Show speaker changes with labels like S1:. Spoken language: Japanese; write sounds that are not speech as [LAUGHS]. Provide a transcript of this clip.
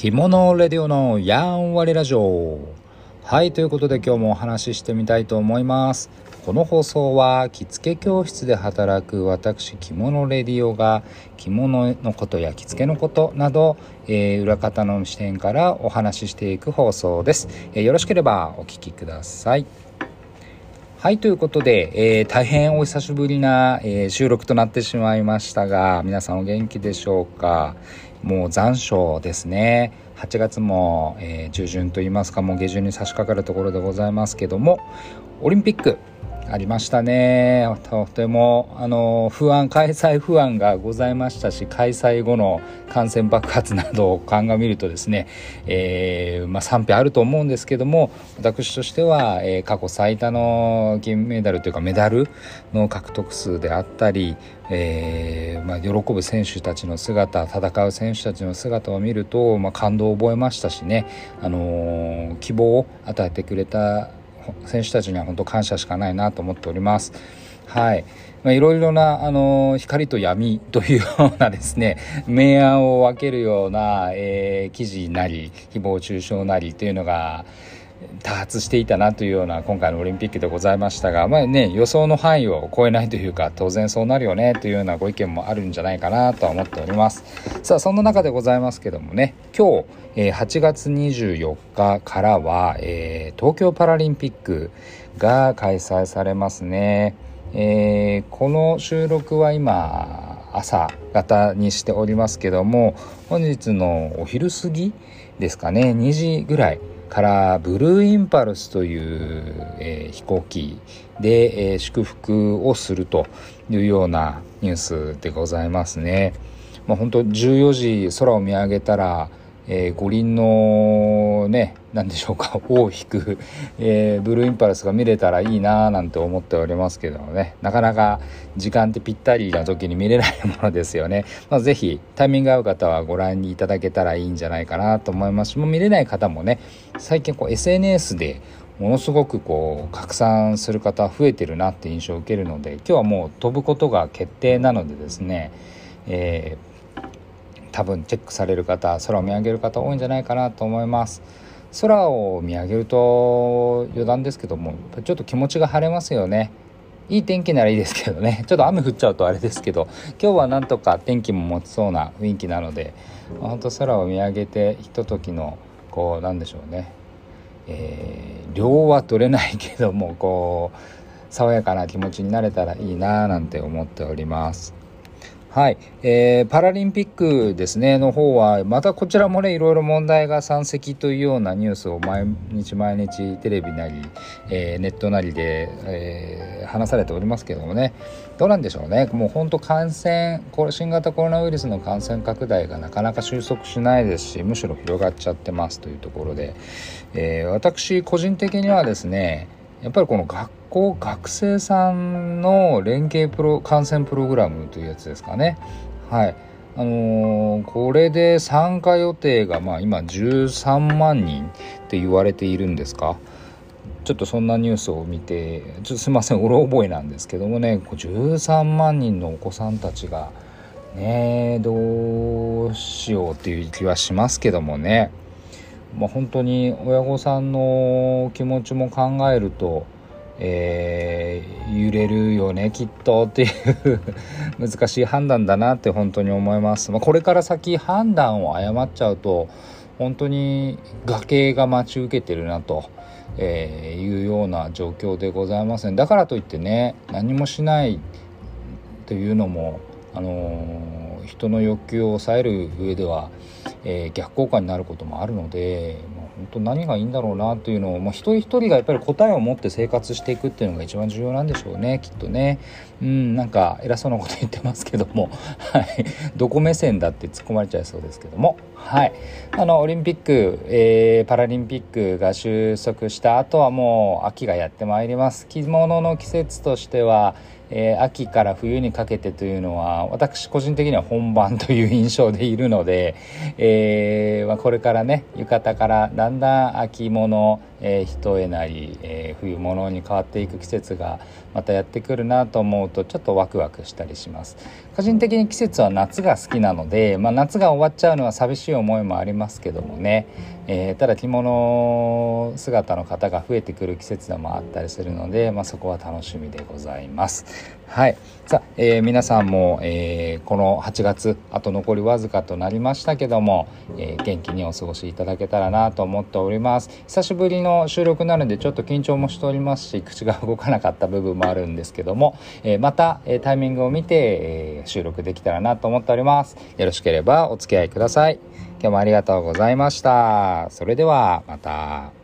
S1: 着物レディオのやんわりラジオ。はいということで今日もお話ししてみたいと思います。この放送は着付け教室で働く私着物レディオが着物のことや着付けのことなど、えー、裏方の視点からお話ししていく放送です、えー、よろしければお聴きください。はい、ということで、えー、大変お久しぶりな、えー、収録となってしまいましたが、皆さんお元気でしょうか？もう残暑ですね。8月も、えー、中旬といいますか、もう下旬に差し掛かるところでございますけども、オリンピック、ありましたね。とてもあの不安開催不安がございましたし開催後の感染爆発などを [LAUGHS] 鑑みるとですね、えー、まあ、賛否あると思うんですけども私としては、えー、過去最多の銀メダルというかメダルの獲得数であったり、えー、まあ、喜ぶ選手たちの姿戦う選手たちの姿を見ると、まあ、感動を覚えましたしね、あの希望を与えてくれた選手たちには本当感謝しかないなと思っております。はい。まあ、いろいろな、あの、光と闇というようなですね、[LAUGHS] 明暗を分けるような、えー、記事なり、誹謗中傷なりというのが、多発していたなというような今回のオリンピックでございましたが、まあね、予想の範囲を超えないというか当然そうなるよねというようなご意見もあるんじゃないかなとは思っております。さあそんな中でございますけどもね今日、え、8月24日からは、え、東京パラリンピックが開催されますね、えー、この収録は今朝方にしておりますけども本日のお昼過ぎですかね2時ぐらいからブルーインパルスという、えー、飛行機で、えー、祝福をするというようなニュースでございますね。まあ、本当14時空を見上げたらえー、五輪のね何でしょうか [LAUGHS] 尾を引く、えー、ブルーインパルスが見れたらいいなーなんて思っておりますけどもね。なかなか時間ってぴったりな時に見れないものですよね、[LAUGHS] まあ、是非タイミング合う方はご覧いただけたらいいんじゃないかなと思います。しもう見れない方もね最近こう SNS でものすごくこう拡散する方増えてるなって印象を受けるので今日はもう飛ぶことが決定なのでですね、えー多分チェックされる方空を見上げる方多いんじゃないかなと思います。空を見上げると余談ですけどもちょっと気持ちが晴れますよね。いい天気ならいいですけどね。[LAUGHS] ちょっと雨降っちゃうとあれですけど今日はなんとか天気も持ちそうな雰囲気なので本当空を見上げてひとときのこうなんでしょうね、えー、量は取れないけどもこう爽やかな気持ちになれたらいいななんて思っております。はい、えー、パラリンピックですねの方はまたこちらもねいろいろ問題が山積というようなニュースを毎日毎日テレビなり、えー、ネットなりで、えー、話されておりますけどもね。どうなんでしょうね。もう本当感染新型コロナウイルスの感染拡大がなかなか収束しないですしむしろ広がっちゃってますというところで、えー、私個人的にはですねやっぱりこの学校学生さんの連携プロ観戦プログラムというやつですかね。はい。あのー、これで参加予定がまあ今13万人って言われているんですか？ちょっとそんなニュースを見てちょっとすいません。うろ覚えなんですけどもね。13万人のお子さんたちがねどうしようっていう気はしますけどもね。まあ、本当に親御さんの気持ちも考えると、えー、揺れるよねきっとっていう [LAUGHS] 難しい判断だなって本当に思います、まあ、これから先判断を誤っちゃうと本当に崖が待ち受けてるなと、えー、いうような状況でございますね。だからといってね何もしないというのもあのー、人の欲求を抑える上ではえー、逆効果になることもあるので、本当何がいいんだろうなというのを、まあ、一人一人がやっぱり答えを持って生活していくっていうのが一番重要なんでしょうねきっとね。うんなんか偉そうなこと言ってますけども、はい、どこ目線だって突っ込まれちゃいそうですけども。はい。あのオリンピック、えー、パラリンピックが収束した後はもう秋がやってまいります。着物の季節としてはえー、秋から冬にかけてというのは私個人的には本番という印象でいるので、えーまあ、これからね浴衣からだんだん秋物、えー、一重なり、えー、冬物に変わっていく季節がまたやってくるなと思うとちょっとワクワクしたりします。個人的に季節は夏が好きなので、まあ、夏が終わっちゃうのは寂しい思いもありますけどもね、えー、ただ着物姿の方が増えてくる季節でもあったりするので、まあ、そこは楽しみでございます。はい。さあ、えー、皆さんも、えー、この8月あと残りわずかとなりましたけども、えー、元気にお過ごしいただけたらなと思っております。久しぶりの収録なのでちょっと緊張もしておりますし口が動かなかった部分もあるんですけども、えまた、えタイミングを見て、え収録できたらなと思っております。よろしければお付き合いください。今日もありがとうございました。それではまた。